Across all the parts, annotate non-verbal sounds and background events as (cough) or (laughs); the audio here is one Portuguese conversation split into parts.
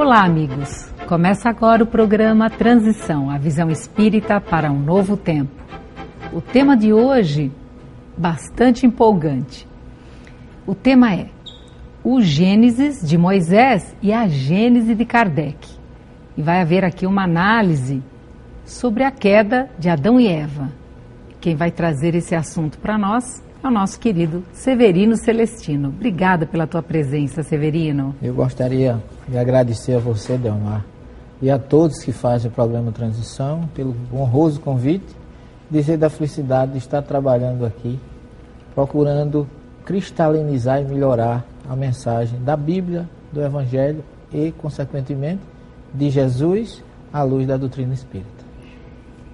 Olá, amigos. Começa agora o programa Transição, a visão espírita para um novo tempo. O tema de hoje, bastante empolgante. O tema é o Gênesis de Moisés e a Gênese de Kardec. E vai haver aqui uma análise sobre a queda de Adão e Eva. Quem vai trazer esse assunto para nós é o nosso querido Severino Celestino. Obrigada pela tua presença, Severino. Eu gostaria de agradecer a você, Delmar, e a todos que fazem o programa Transição pelo honroso convite, dizer da felicidade de estar trabalhando aqui, procurando cristalinizar e melhorar a mensagem da Bíblia, do Evangelho e, consequentemente, de Jesus à luz da doutrina espírita.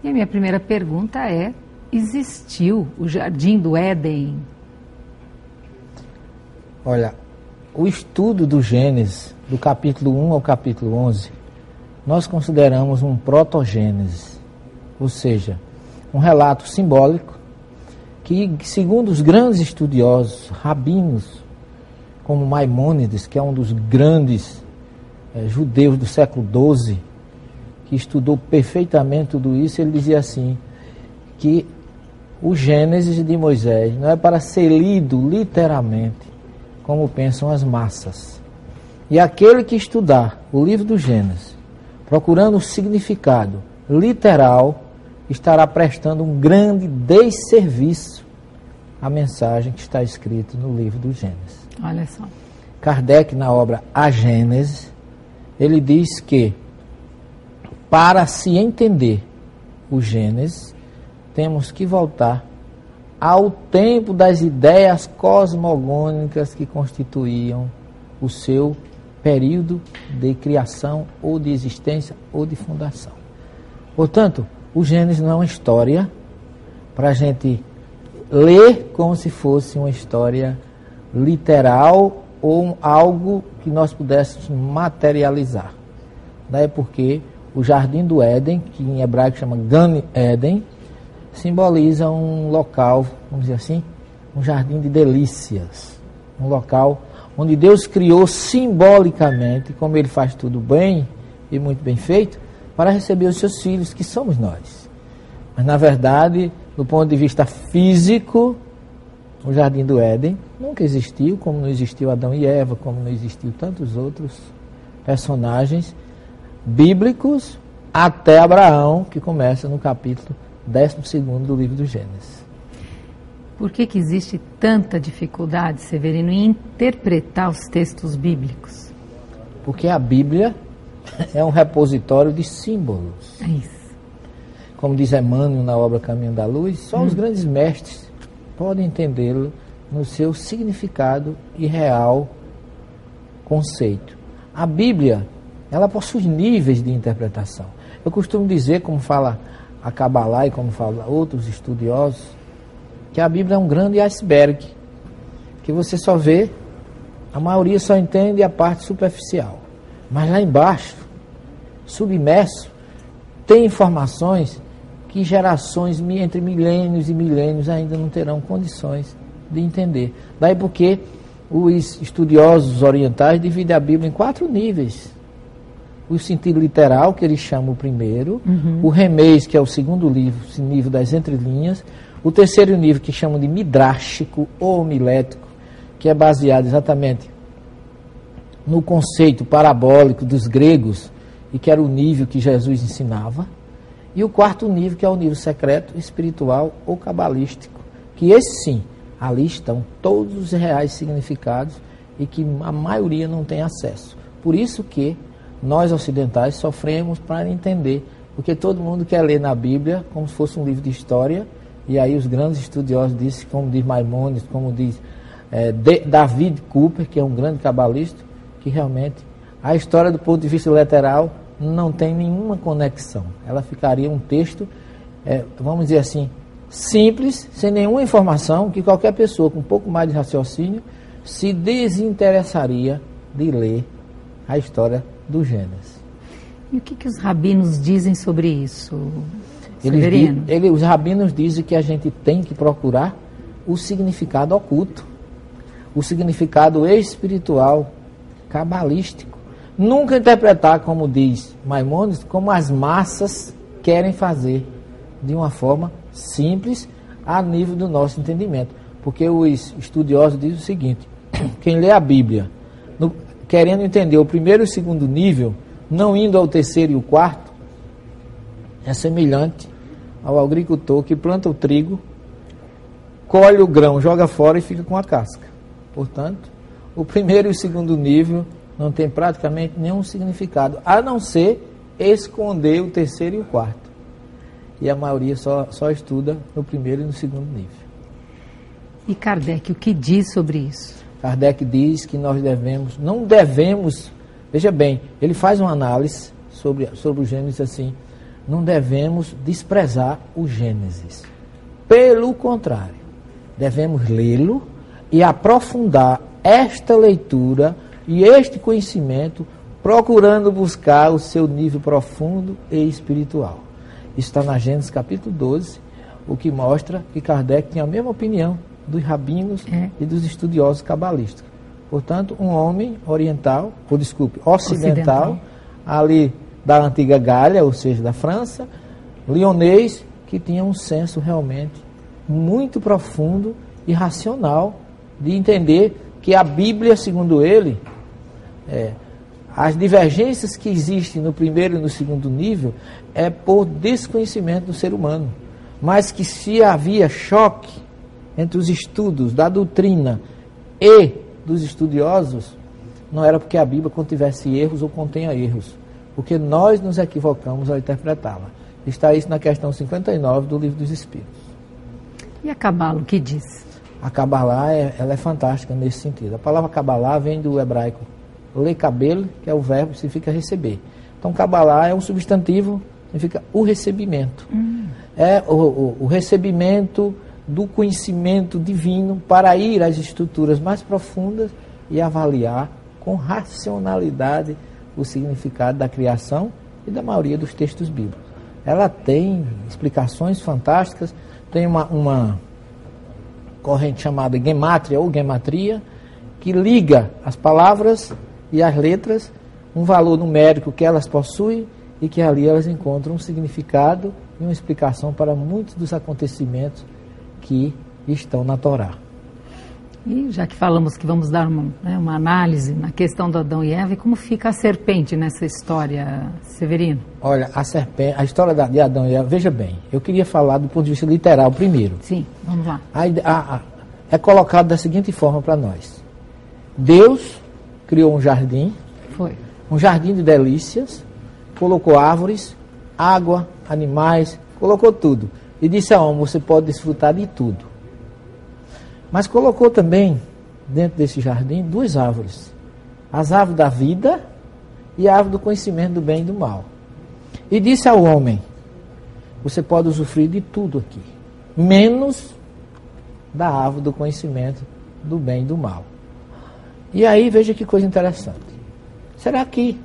E a minha primeira pergunta é: existiu o Jardim do Éden? Olha, o estudo do Gênesis, do capítulo 1 ao capítulo 11, nós consideramos um protogênese, ou seja, um relato simbólico que, segundo os grandes estudiosos, rabinos, como Maimônides, que é um dos grandes é, judeus do século XII, que estudou perfeitamente tudo isso, ele dizia assim, que o Gênesis de Moisés não é para ser lido literalmente, como pensam as massas. E aquele que estudar o livro do Gênesis, procurando o significado literal, estará prestando um grande desserviço à mensagem que está escrita no livro do Gênesis. Olha só. Kardec, na obra A Gênese, ele diz que para se entender o Gênesis, temos que voltar ao tempo das ideias cosmogônicas que constituíam o seu período de criação ou de existência ou de fundação. Portanto, o Gênesis não é uma história para a gente ler como se fosse uma história literal ou algo que nós pudéssemos materializar. Daí porque o Jardim do Éden, que em hebraico chama Gan Eden, simboliza um local, vamos dizer assim, um jardim de delícias, um local onde Deus criou simbolicamente, como Ele faz tudo bem e muito bem feito, para receber os seus filhos, que somos nós. Mas na verdade, do ponto de vista físico, o jardim do Éden nunca existiu, como não existiu Adão e Eva, como não existiu tantos outros personagens bíblicos, até Abraão, que começa no capítulo 12 do livro do Gênesis. Por que, que existe tanta dificuldade, Severino, em interpretar os textos bíblicos? Porque a Bíblia (laughs) é um repositório de símbolos. É isso. Como diz Emmanuel na obra Caminho da Luz, só hum. os grandes mestres podem entendê-lo no seu significado e real conceito. A Bíblia, ela possui níveis de interpretação. Eu costumo dizer, como fala a Kabbalah como falam outros estudiosos, que a Bíblia é um grande iceberg, que você só vê, a maioria só entende a parte superficial. Mas lá embaixo, submerso, tem informações que gerações entre milênios e milênios ainda não terão condições de entender. Daí porque os estudiosos orientais dividem a Bíblia em quatro níveis o sentido literal, que eles chamam o primeiro, uhum. o remês, que é o segundo livro, nível das entrelinhas, o terceiro nível, que chamam de midrástico ou homilético, que é baseado exatamente no conceito parabólico dos gregos, e que era o nível que Jesus ensinava, e o quarto nível, que é o nível secreto, espiritual ou cabalístico, que esse sim, ali estão todos os reais significados e que a maioria não tem acesso. Por isso que nós ocidentais sofremos para entender, porque todo mundo quer ler na Bíblia como se fosse um livro de história, e aí os grandes estudiosos dizem, como diz Maimonides, como diz é, David Cooper, que é um grande cabalista, que realmente a história do ponto de vista literal não tem nenhuma conexão. Ela ficaria um texto, é, vamos dizer assim, simples, sem nenhuma informação, que qualquer pessoa com um pouco mais de raciocínio se desinteressaria de ler a história do Gênesis. E o que, que os rabinos dizem sobre isso, Eles, ele, os rabinos dizem que a gente tem que procurar o significado oculto, o significado espiritual, cabalístico, Nunca interpretar, como diz Maimonides, como as massas querem fazer, de uma forma simples, a nível do nosso entendimento. Porque os estudiosos dizem o seguinte: (clears throat) quem lê a Bíblia, no, querendo entender o primeiro e o segundo nível, não indo ao terceiro e o quarto, é semelhante ao agricultor que planta o trigo, colhe o grão, joga fora e fica com a casca. Portanto, o primeiro e o segundo nível não tem praticamente nenhum significado, a não ser esconder o terceiro e o quarto. E a maioria só, só estuda no primeiro e no segundo nível. E Kardec, o que diz sobre isso? Kardec diz que nós devemos, não devemos, veja bem, ele faz uma análise sobre, sobre o Gênesis assim, não devemos desprezar o Gênesis. Pelo contrário, devemos lê-lo e aprofundar esta leitura e este conhecimento, procurando buscar o seu nível profundo e espiritual. Isso está na Gênesis capítulo 12, o que mostra que Kardec tinha a mesma opinião dos rabinos é. e dos estudiosos cabalistas. Portanto, um homem oriental, ou desculpe, ocidental, ocidental, ali da antiga Gália, ou seja, da França, lionês, que tinha um senso realmente muito profundo e racional de entender que a Bíblia, segundo ele, é, as divergências que existem no primeiro e no segundo nível é por desconhecimento do ser humano. Mas que se havia choque entre os estudos da doutrina e dos estudiosos, não era porque a Bíblia contivesse erros ou contenha erros, porque nós nos equivocamos ao interpretá-la. Está isso na questão 59 do Livro dos Espíritos. E a Cabala, o que diz? A Kabbalah é, ela é fantástica nesse sentido. A palavra Kabbalah vem do hebraico lekabel, que é o verbo que significa receber. Então, Kabbalah é um substantivo, significa o recebimento. Hum. É o, o, o recebimento do conhecimento divino para ir às estruturas mais profundas e avaliar com racionalidade o significado da criação e da maioria dos textos bíblicos. Ela tem explicações fantásticas, tem uma, uma corrente chamada gematria ou gematria, que liga as palavras e as letras, um valor numérico que elas possuem e que ali elas encontram um significado e uma explicação para muitos dos acontecimentos que estão na Torá. E já que falamos que vamos dar uma, né, uma análise na questão do Adão e Eva, como fica a serpente nessa história, Severino? Olha, a serpente, a história de Adão e Eva, veja bem, eu queria falar do ponto de vista literal primeiro. Sim, vamos lá. A, a, a, é colocado da seguinte forma para nós: Deus criou um jardim, Foi. um jardim de delícias, colocou árvores, água, animais, colocou tudo. E disse a homem: você pode desfrutar de tudo. Mas colocou também, dentro desse jardim, duas árvores: as árvores da vida e a árvore do conhecimento do bem e do mal. E disse ao homem: Você pode usufruir de tudo aqui, menos da árvore do conhecimento do bem e do mal. E aí veja que coisa interessante. Será que,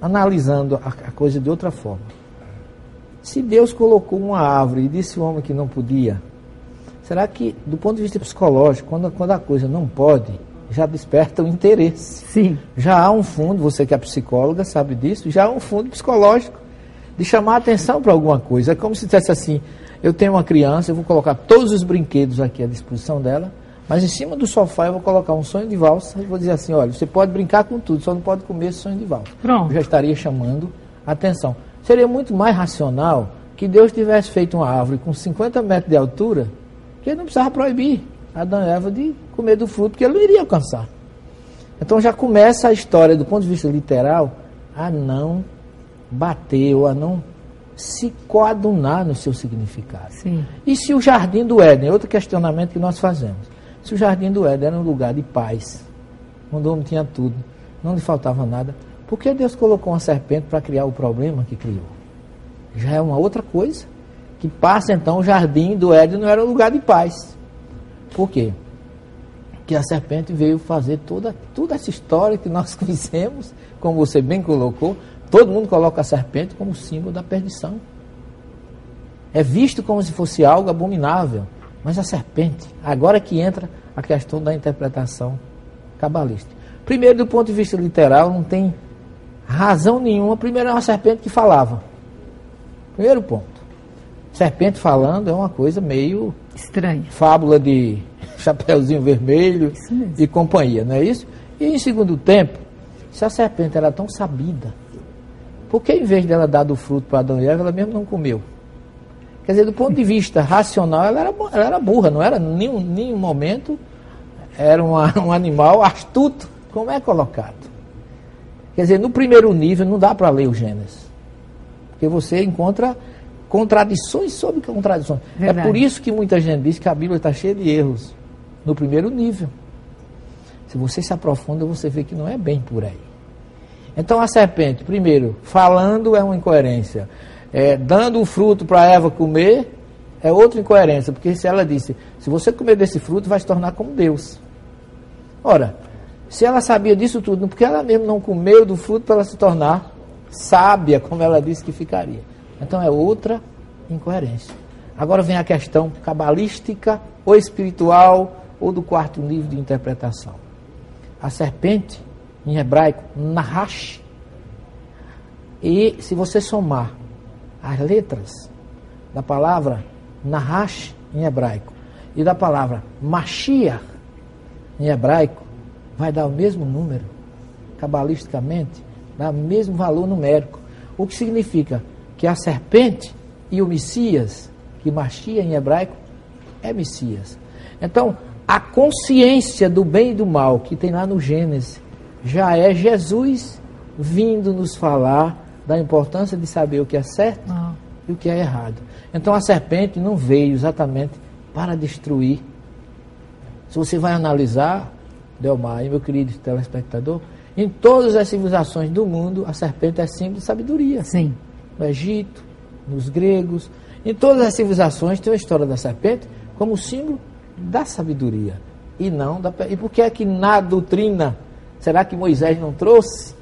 analisando a, a coisa de outra forma, se Deus colocou uma árvore e disse ao homem que não podia, Será que, do ponto de vista psicológico, quando, quando a coisa não pode, já desperta o interesse? Sim. Já há um fundo, você que é psicóloga sabe disso, já há um fundo psicológico de chamar a atenção para alguma coisa. É como se dissesse assim: eu tenho uma criança, eu vou colocar todos os brinquedos aqui à disposição dela, mas em cima do sofá eu vou colocar um sonho de valsa e vou dizer assim: olha, você pode brincar com tudo, só não pode comer esse sonho de valsa. Pronto. Eu já estaria chamando a atenção. Seria muito mais racional que Deus tivesse feito uma árvore com 50 metros de altura que ele não precisava proibir Adão e Eva de comer do fruto, que ele não iria alcançar. Então já começa a história, do ponto de vista literal, a não bater ou a não se coadunar no seu significado. Sim. E se o jardim do Éden, outro questionamento que nós fazemos, se o jardim do Éden era um lugar de paz, onde o homem tinha tudo, não lhe faltava nada, por que Deus colocou uma serpente para criar o problema que criou? Já é uma outra coisa que passa então o jardim do Éden não era um lugar de paz. Por quê? Que a serpente veio fazer toda, toda essa história que nós (laughs) conhecemos, como você bem colocou, todo mundo coloca a serpente como símbolo da perdição. É visto como se fosse algo abominável, mas a serpente, agora que entra a questão da interpretação cabalística. Primeiro, do ponto de vista literal, não tem razão nenhuma. Primeiro, é uma serpente que falava. Primeiro ponto. Serpente falando é uma coisa meio. Estranha. Fábula de Chapeuzinho Vermelho e companhia, não é isso? E em segundo tempo, se a serpente era tão sabida, por que em vez dela dar do fruto para Adão e Eva, ela mesmo não comeu? Quer dizer, do ponto de vista racional, ela era, ela era burra, não era em nenhum, nenhum momento, era uma, (laughs) um animal astuto, como é colocado. Quer dizer, no primeiro nível não dá para ler o Gênesis. Porque você encontra contradições sobre contradições. É Verdade. É por isso que muita gente diz que a Bíblia está cheia de erros no primeiro nível. Se você se aprofunda, você vê que não é bem por aí. Então a serpente, primeiro, falando é uma incoerência. É, dando o fruto para Eva comer é outra incoerência, porque se ela disse, se você comer desse fruto, vai se tornar como Deus. Ora, se ela sabia disso tudo, porque ela mesmo não comeu do fruto para ela se tornar sábia, como ela disse que ficaria. Então é outra incoerência. Agora vem a questão cabalística ou espiritual ou do quarto nível de interpretação. A serpente, em hebraico, Nahash. E se você somar as letras da palavra Nahash em hebraico e da palavra Mashiach em hebraico, vai dar o mesmo número, cabalisticamente, dá o mesmo valor numérico. O que significa que a serpente e o Messias, que Mashiach em hebraico é Messias. Então, a consciência do bem e do mal que tem lá no Gênesis já é Jesus vindo nos falar da importância de saber o que é certo ah. e o que é errado. Então a serpente não veio exatamente para destruir. Se você vai analisar, Delmar e meu querido telespectador, em todas as civilizações do mundo, a serpente é símbolo de sabedoria. Sim. No Egito, nos gregos, em todas as civilizações tem a história da serpente como símbolo da sabedoria e não da. E por que é que na doutrina, será que Moisés não trouxe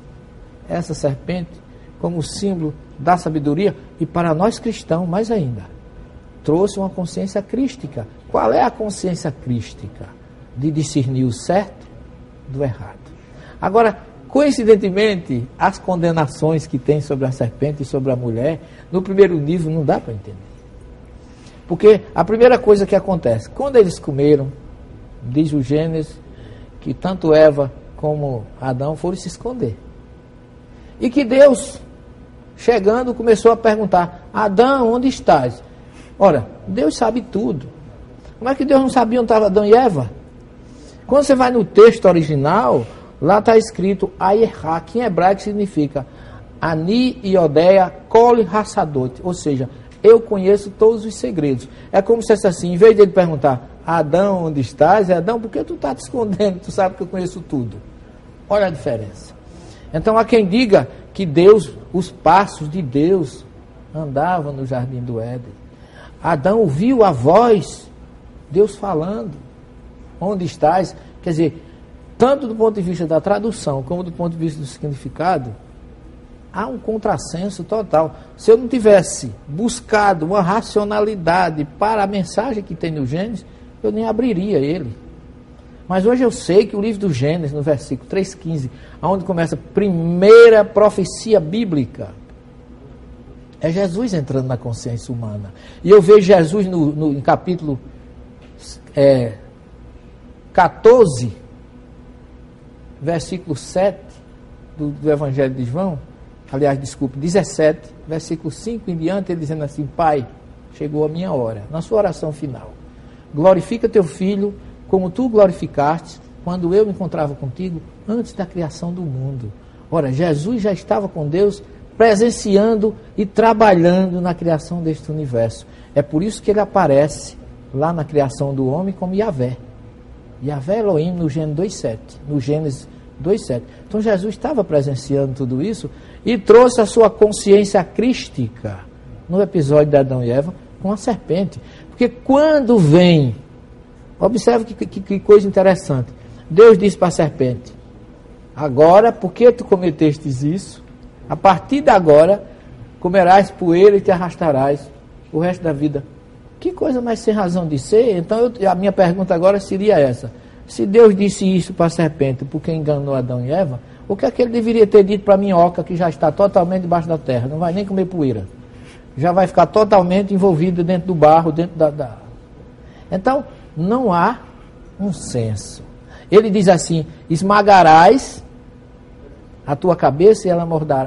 essa serpente como símbolo da sabedoria? E para nós cristãos, mais ainda, trouxe uma consciência crística. Qual é a consciência crística? De discernir o certo do errado. Agora, coincidentemente, as condenações que tem sobre a serpente e sobre a mulher, no primeiro nível não dá para entender. Porque a primeira coisa que acontece, quando eles comeram, diz o Gênesis, que tanto Eva como Adão foram se esconder. E que Deus, chegando, começou a perguntar: Adão, onde estás? Ora, Deus sabe tudo. Como é que Deus não sabia onde estava Adão e Eva? Quando você vai no texto original, lá está escrito Ayerá, que em hebraico significa Ani e Odeia Cole Rassadot, ou seja, eu conheço todos os segredos. É como se fosse assim, em vez de ele perguntar, Adão, onde estás? É Adão, por que tu está te escondendo? Tu sabe que eu conheço tudo. Olha a diferença. Então há quem diga que Deus, os passos de Deus andavam no jardim do Éden. Adão ouviu a voz, Deus falando. Onde estás? Quer dizer, tanto do ponto de vista da tradução como do ponto de vista do significado, há um contrassenso total. Se eu não tivesse buscado uma racionalidade para a mensagem que tem no Gênesis, eu nem abriria ele. Mas hoje eu sei que o livro do Gênesis, no versículo 3,15, onde começa a primeira profecia bíblica, é Jesus entrando na consciência humana. E eu vejo Jesus no, no em capítulo é, 14, versículo 7 do, do Evangelho de João, aliás, desculpe, 17, versículo 5 em diante, ele dizendo assim: Pai, chegou a minha hora. Na sua oração final, glorifica teu filho como tu glorificaste quando eu me encontrava contigo antes da criação do mundo. Ora, Jesus já estava com Deus presenciando e trabalhando na criação deste universo. É por isso que ele aparece lá na criação do homem como Yahvé. Yahvé Elohim no Gênesis 2.7. No Gênesis 2.7. Então Jesus estava presenciando tudo isso e trouxe a sua consciência crística no episódio de Adão e Eva com a serpente. Porque quando vem, observe que, que, que coisa interessante. Deus disse para a serpente: Agora, porque tu cometestes isso, a partir de agora comerás poeira e te arrastarás o resto da vida. Que coisa mais sem razão de ser? Então, eu, a minha pergunta agora seria essa: Se Deus disse isso para a serpente porque enganou Adão e Eva, o que é que ele deveria ter dito para a minhoca que já está totalmente debaixo da terra? Não vai nem comer poeira. Já vai ficar totalmente envolvido dentro do barro, dentro da. da... Então, não há um senso. Ele diz assim: esmagarás a tua cabeça e ela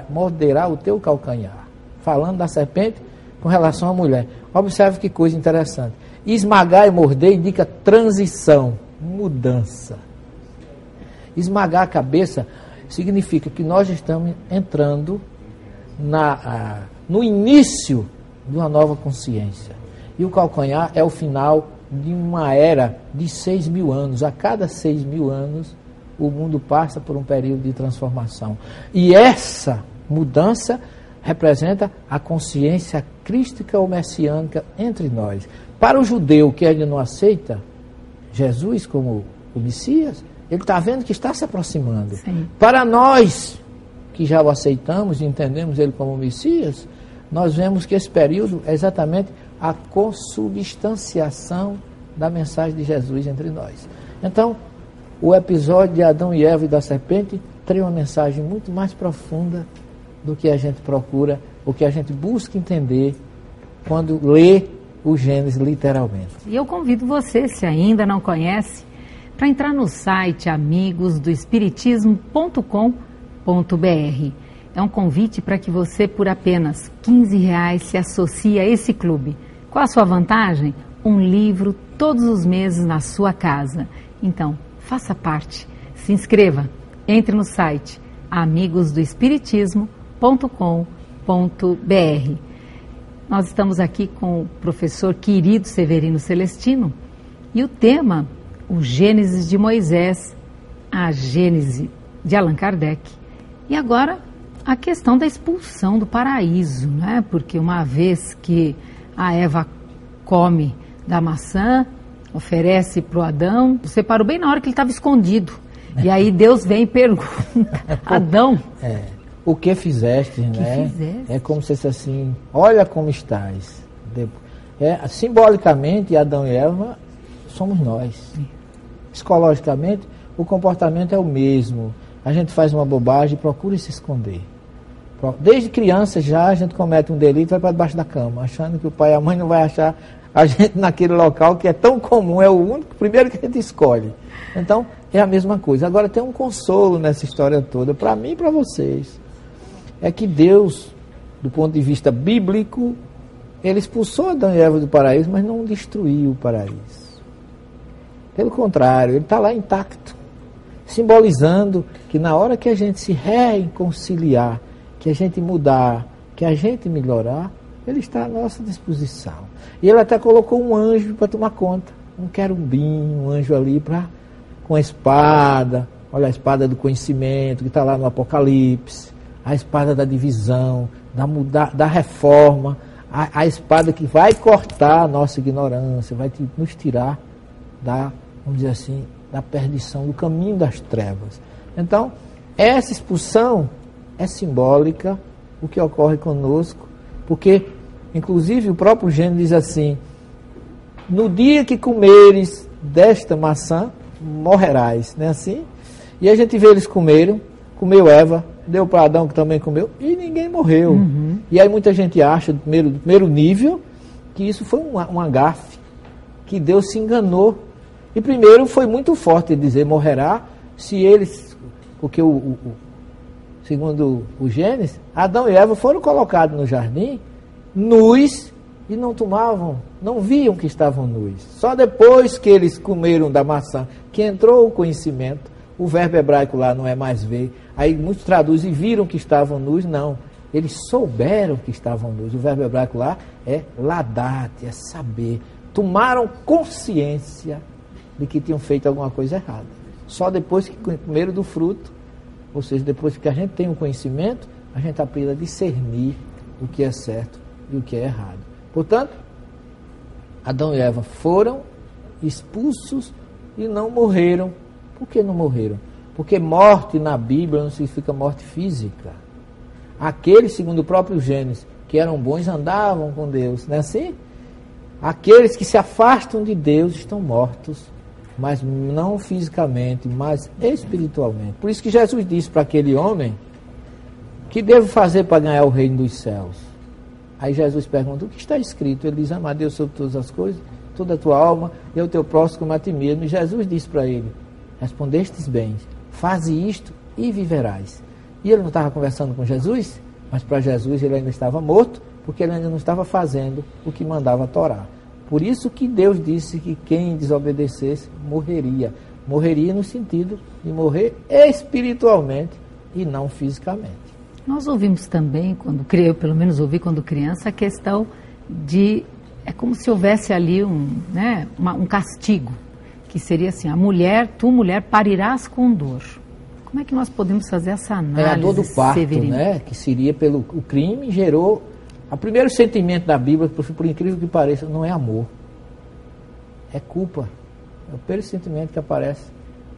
morderá o teu calcanhar. Falando da serpente com relação à mulher. Observe que coisa interessante. Esmagar e morder indica transição, mudança. Esmagar a cabeça significa que nós estamos entrando na, no início de uma nova consciência. E o calcanhar é o final de uma era de seis mil anos. A cada seis mil anos, o mundo passa por um período de transformação. E essa mudança representa a consciência crística ou messiânica entre nós. Para o judeu que ainda não aceita Jesus como o Messias, ele está vendo que está se aproximando. Sim. Para nós que já o aceitamos e entendemos ele como Messias, nós vemos que esse período é exatamente a consubstanciação da mensagem de Jesus entre nós. Então, o episódio de Adão e Eva e da serpente tem uma mensagem muito mais profunda do que a gente procura, o que a gente busca entender quando lê o Gênesis literalmente. E eu convido você, se ainda não conhece, para entrar no site amigosdoespiritismo.com.br. É um convite para que você, por apenas 15 reais, se associe a esse clube. Qual a sua vantagem? Um livro todos os meses na sua casa. Então, faça parte. Se inscreva. Entre no site amigosdoespiritismo.com.br. Nós estamos aqui com o professor querido Severino Celestino e o tema o Gênesis de Moisés, a Gênese de Allan Kardec. E agora a questão da expulsão do paraíso, né? Porque uma vez que a Eva come da maçã, oferece para o Adão, separou bem na hora que ele estava escondido. E aí Deus vem e pergunta, Adão, é, o que fizeste, que né? Fizeste? É como se fosse assim, olha como estás. É, simbolicamente, Adão e Eva somos nós. Psicologicamente, o comportamento é o mesmo. A gente faz uma bobagem e procura se esconder. Desde criança já a gente comete um delito e vai para debaixo da cama, achando que o pai e a mãe não vai achar a (laughs) gente naquele local que é tão comum, é o único, primeiro que a gente escolhe. Então, é a mesma coisa. Agora tem um consolo nessa história toda, para mim e para vocês. É que Deus, do ponto de vista bíblico, ele expulsou Adão e Eva do paraíso, mas não destruiu o paraíso. Pelo contrário, ele está lá intacto, simbolizando que na hora que a gente se reconciliar, que a gente mudar, que a gente melhorar, ele está à nossa disposição. E ele até colocou um anjo para tomar conta, um querubim, um anjo ali para com a espada, olha a espada do conhecimento que está lá no Apocalipse, a espada da divisão, da, muda, da reforma, a, a espada que vai cortar a nossa ignorância, vai nos tirar da vamos dizer assim, da perdição, do caminho das trevas. Então, essa expulsão é simbólica, o que ocorre conosco, porque, inclusive, o próprio Gênesis diz assim: no dia que comeres desta maçã, morrerás, não é assim? E a gente vê eles comeram, comeu Eva, deu para Adão que também comeu, e ninguém morreu. Uhum. E aí muita gente acha, do primeiro, do primeiro nível, que isso foi um, um agafe, que Deus se enganou e primeiro foi muito forte dizer morrerá se eles, porque o, o, o segundo o Gênesis, Adão e Eva foram colocados no jardim nus e não tomavam, não viam que estavam nus. Só depois que eles comeram da maçã, que entrou o conhecimento, o verbo hebraico lá não é mais ver. Aí muitos traduzem viram que estavam nus, não. Eles souberam que estavam nus. O verbo hebraico lá é ladate, é saber. Tomaram consciência de que tinham feito alguma coisa errada. Só depois que comeram do fruto, ou seja, depois que a gente tem o um conhecimento, a gente aprende a discernir o que é certo e o que é errado. Portanto, Adão e Eva foram expulsos e não morreram. Por que não morreram? Porque morte na Bíblia não significa morte física. Aqueles, segundo o próprio Gênesis, que eram bons andavam com Deus, não é assim? Aqueles que se afastam de Deus estão mortos mas não fisicamente, mas espiritualmente. Por isso que Jesus disse para aquele homem que devo fazer para ganhar o reino dos céus. Aí Jesus pergunta: o que está escrito? Ele diz: amar Deus sobre todas as coisas, toda a tua alma e o teu próximo como a ti mesmo. E Jesus disse para ele: respondestes bem, faze isto e viverás. E ele não estava conversando com Jesus, mas para Jesus ele ainda estava morto, porque ele ainda não estava fazendo o que mandava a Torá. Por isso que Deus disse que quem desobedecesse morreria. Morreria no sentido de morrer espiritualmente e não fisicamente. Nós ouvimos também, quando eu pelo menos ouvi quando criança, a questão de é como se houvesse ali um, né, uma, um castigo, que seria assim, a mulher, tu mulher parirás com dor. Como é que nós podemos fazer essa análise? É a dor do parto, Severino? né? Que seria pelo o crime gerou o primeiro sentimento da Bíblia, por, por incrível que pareça, não é amor. É culpa. É o primeiro sentimento que aparece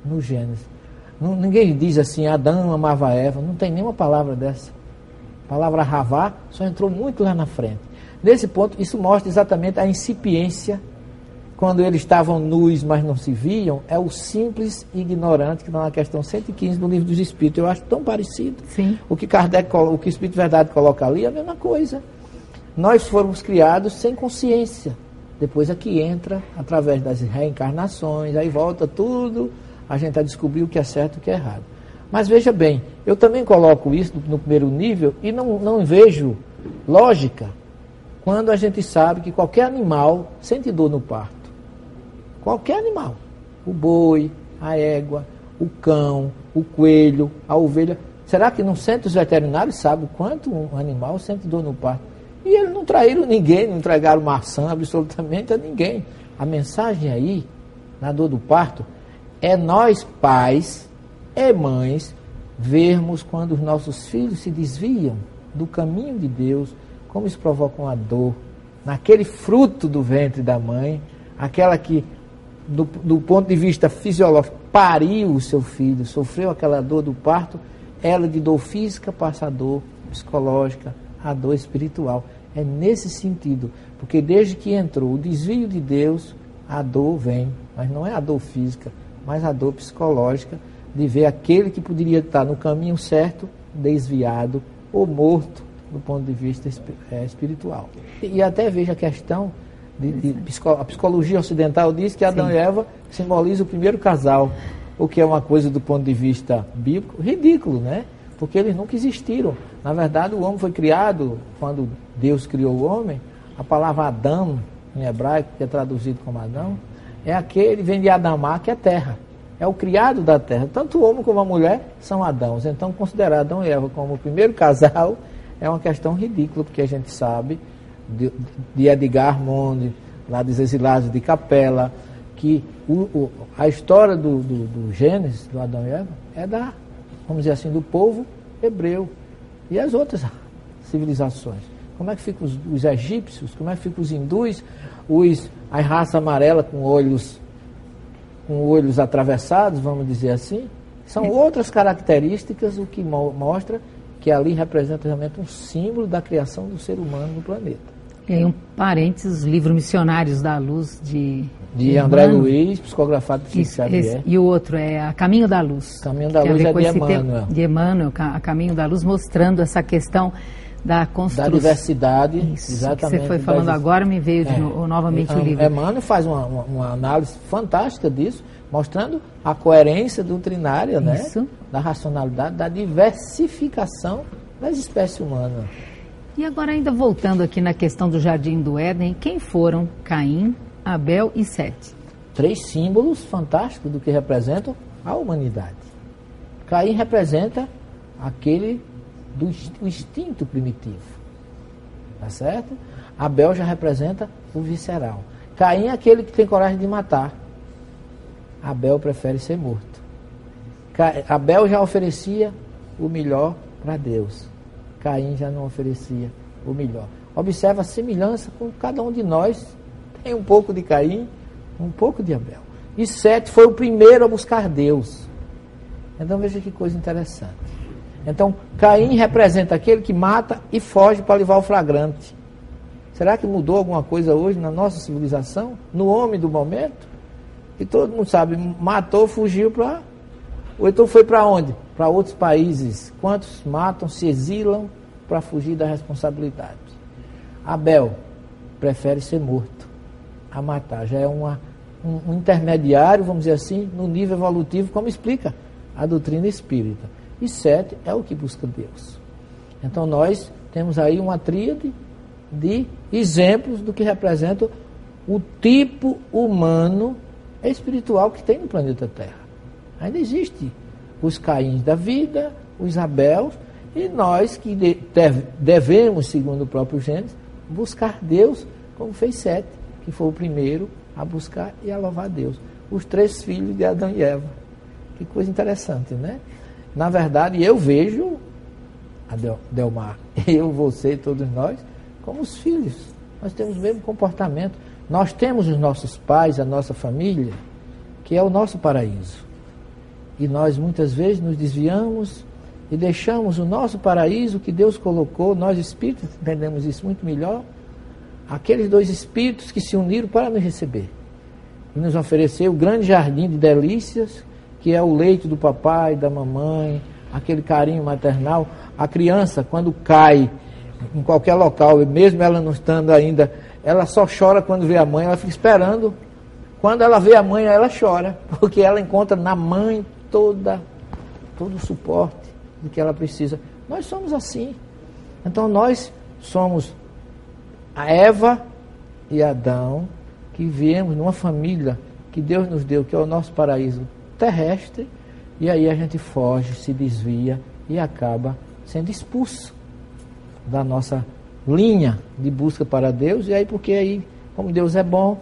no Gênesis. Não, ninguém diz assim, Adão amava Eva. Não tem nenhuma palavra dessa. A palavra ravá só entrou muito lá na frente. Nesse ponto, isso mostra exatamente a incipiência. Quando eles estavam nus, mas não se viam, é o simples ignorante que está na questão 115 do livro dos Espíritos. Eu acho tão parecido. Sim. O que Kardec, o que o Espírito de Verdade coloca ali é a mesma coisa. Nós fomos criados sem consciência. Depois aqui é entra, através das reencarnações, aí volta tudo, a gente a descobrir o que é certo e o que é errado. Mas veja bem, eu também coloco isso no primeiro nível e não, não vejo lógica quando a gente sabe que qualquer animal sente dor no parto. Qualquer animal. O boi, a égua, o cão, o coelho, a ovelha. Será que não sente os veterinários sabem quanto um animal sente dor no parto? E eles não traíram ninguém, não entregaram maçã absolutamente a ninguém. A mensagem aí, na dor do parto, é nós pais e mães vermos quando os nossos filhos se desviam do caminho de Deus, como isso provoca uma dor naquele fruto do ventre da mãe, aquela que, do, do ponto de vista fisiológico, pariu o seu filho, sofreu aquela dor do parto, ela de dor física passa a dor psicológica, a dor espiritual. É nesse sentido, porque desde que entrou o desvio de Deus, a dor vem, mas não é a dor física, mas a dor psicológica de ver aquele que poderia estar no caminho certo, desviado ou morto do ponto de vista é, espiritual. E até veja a questão de, de a psicologia ocidental diz que Adão Sim. e Eva simbolizam o primeiro casal, o que é uma coisa do ponto de vista bíblico ridículo, né? porque eles nunca existiram. Na verdade, o homem foi criado, quando Deus criou o homem, a palavra Adão, em hebraico, que é traduzido como Adão, é aquele, vem de Adamá, que é terra. É o criado da terra. Tanto o homem como a mulher são Adãos. Então, considerar Adão e Eva como o primeiro (laughs) casal é uma questão ridícula, porque a gente sabe de, de Edgar Monde, lá dos exilados de Capela, que o, o, a história do, do, do Gênesis, do Adão e Eva, é da vamos dizer assim, do povo hebreu e as outras (laughs) civilizações. Como é que ficam os, os egípcios, como é que ficam os hindus, os, a raça amarela com olhos, com olhos atravessados, vamos dizer assim. São outras características o que mo mostra que ali representa realmente um símbolo da criação do ser humano no planeta. E aí um parênteses, os livros missionários da luz de de André Luiz, psicografado por Chico Xavier. E o outro é A Caminho da Luz. Caminho da Luz é de Emmanuel. De Emmanuel, A Caminho da Luz, mostrando essa questão da construção. Da diversidade, Isso, exatamente. Que você foi falando das... agora, me veio é, no, novamente é, o livro. Emmanuel faz uma, uma, uma, análise fantástica disso, mostrando a coerência doutrinária, né? Isso. Da racionalidade, da diversificação das espécies humanas. E agora, ainda voltando aqui na questão do Jardim do Éden, quem foram Caim, Abel e Sete. Três símbolos fantásticos do que representam a humanidade. Caim representa aquele do instinto primitivo. Tá certo? Abel já representa o visceral. Caim é aquele que tem coragem de matar. Abel prefere ser morto. Abel já oferecia o melhor para Deus. Caim já não oferecia o melhor. Observa a semelhança com cada um de nós tem um pouco de Caim, um pouco de Abel. E Sete foi o primeiro a buscar Deus. Então veja que coisa interessante. Então Caim representa aquele que mata e foge para levar o flagrante. Será que mudou alguma coisa hoje na nossa civilização? No homem do momento? E todo mundo sabe, matou, fugiu para. Ou então foi para onde? Para outros países. Quantos matam, se exilam para fugir da responsabilidade? Abel prefere ser morto a matar. Já é uma, um, um intermediário, vamos dizer assim, no nível evolutivo, como explica a doutrina espírita. E sete é o que busca Deus. Então nós temos aí uma tríade de exemplos do que representa o tipo humano espiritual que tem no planeta Terra. Ainda existe os Caíns da vida, os Abels, e nós que devemos, segundo o próprio Gênesis, buscar Deus como fez Sete, que foi o primeiro a buscar e a louvar Deus. Os três filhos de Adão e Eva. Que coisa interessante, né? Na verdade, eu vejo, Delmar, (laughs) eu, você e todos nós, como os filhos. Nós temos o mesmo comportamento. Nós temos os nossos pais, a nossa família, que é o nosso paraíso. E nós muitas vezes nos desviamos e deixamos o nosso paraíso que Deus colocou, nós espíritos entendemos isso muito melhor, aqueles dois espíritos que se uniram para nos receber e nos oferecer o grande jardim de delícias, que é o leito do papai, da mamãe, aquele carinho maternal. A criança, quando cai em qualquer local, mesmo ela não estando ainda, ela só chora quando vê a mãe, ela fica esperando. Quando ela vê a mãe, ela chora, (laughs) porque ela encontra na mãe toda todo o suporte de que ela precisa. Nós somos assim. Então nós somos a Eva e Adão que viemos numa família que Deus nos deu, que é o nosso paraíso terrestre, e aí a gente foge, se desvia e acaba sendo expulso da nossa linha de busca para Deus, e aí porque aí, como Deus é bom,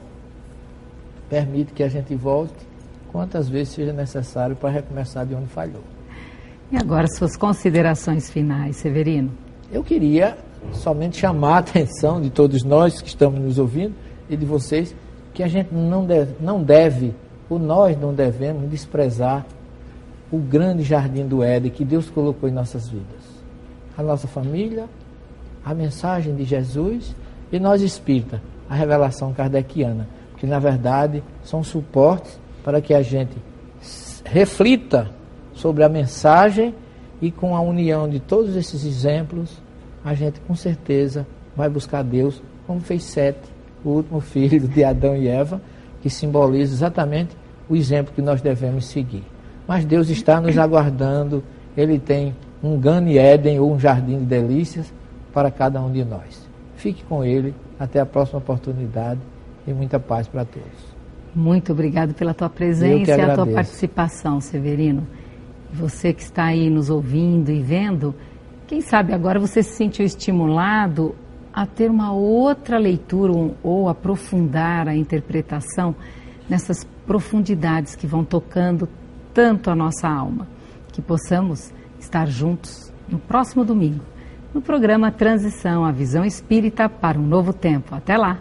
permite que a gente volte quantas vezes seja necessário para recomeçar de onde falhou. E agora suas considerações finais, Severino? Eu queria somente chamar a atenção de todos nós que estamos nos ouvindo e de vocês que a gente não deve, não deve ou nós não devemos desprezar o grande jardim do Éden que Deus colocou em nossas vidas. A nossa família, a mensagem de Jesus e nós espírita, a revelação kardeciana, que na verdade são suportes para que a gente reflita sobre a mensagem e com a união de todos esses exemplos, a gente com certeza vai buscar Deus, como fez Sete, o último filho de Adão e Eva, que simboliza exatamente o exemplo que nós devemos seguir. Mas Deus está nos aguardando, Ele tem um Gane Éden ou um jardim de delícias para cada um de nós. Fique com Ele, até a próxima oportunidade e muita paz para todos. Muito obrigado pela tua presença e a tua participação, Severino. Você que está aí nos ouvindo e vendo, quem sabe agora você se sentiu estimulado a ter uma outra leitura ou aprofundar a interpretação nessas profundidades que vão tocando tanto a nossa alma. Que possamos estar juntos no próximo domingo, no programa Transição, a visão espírita para um novo tempo. Até lá!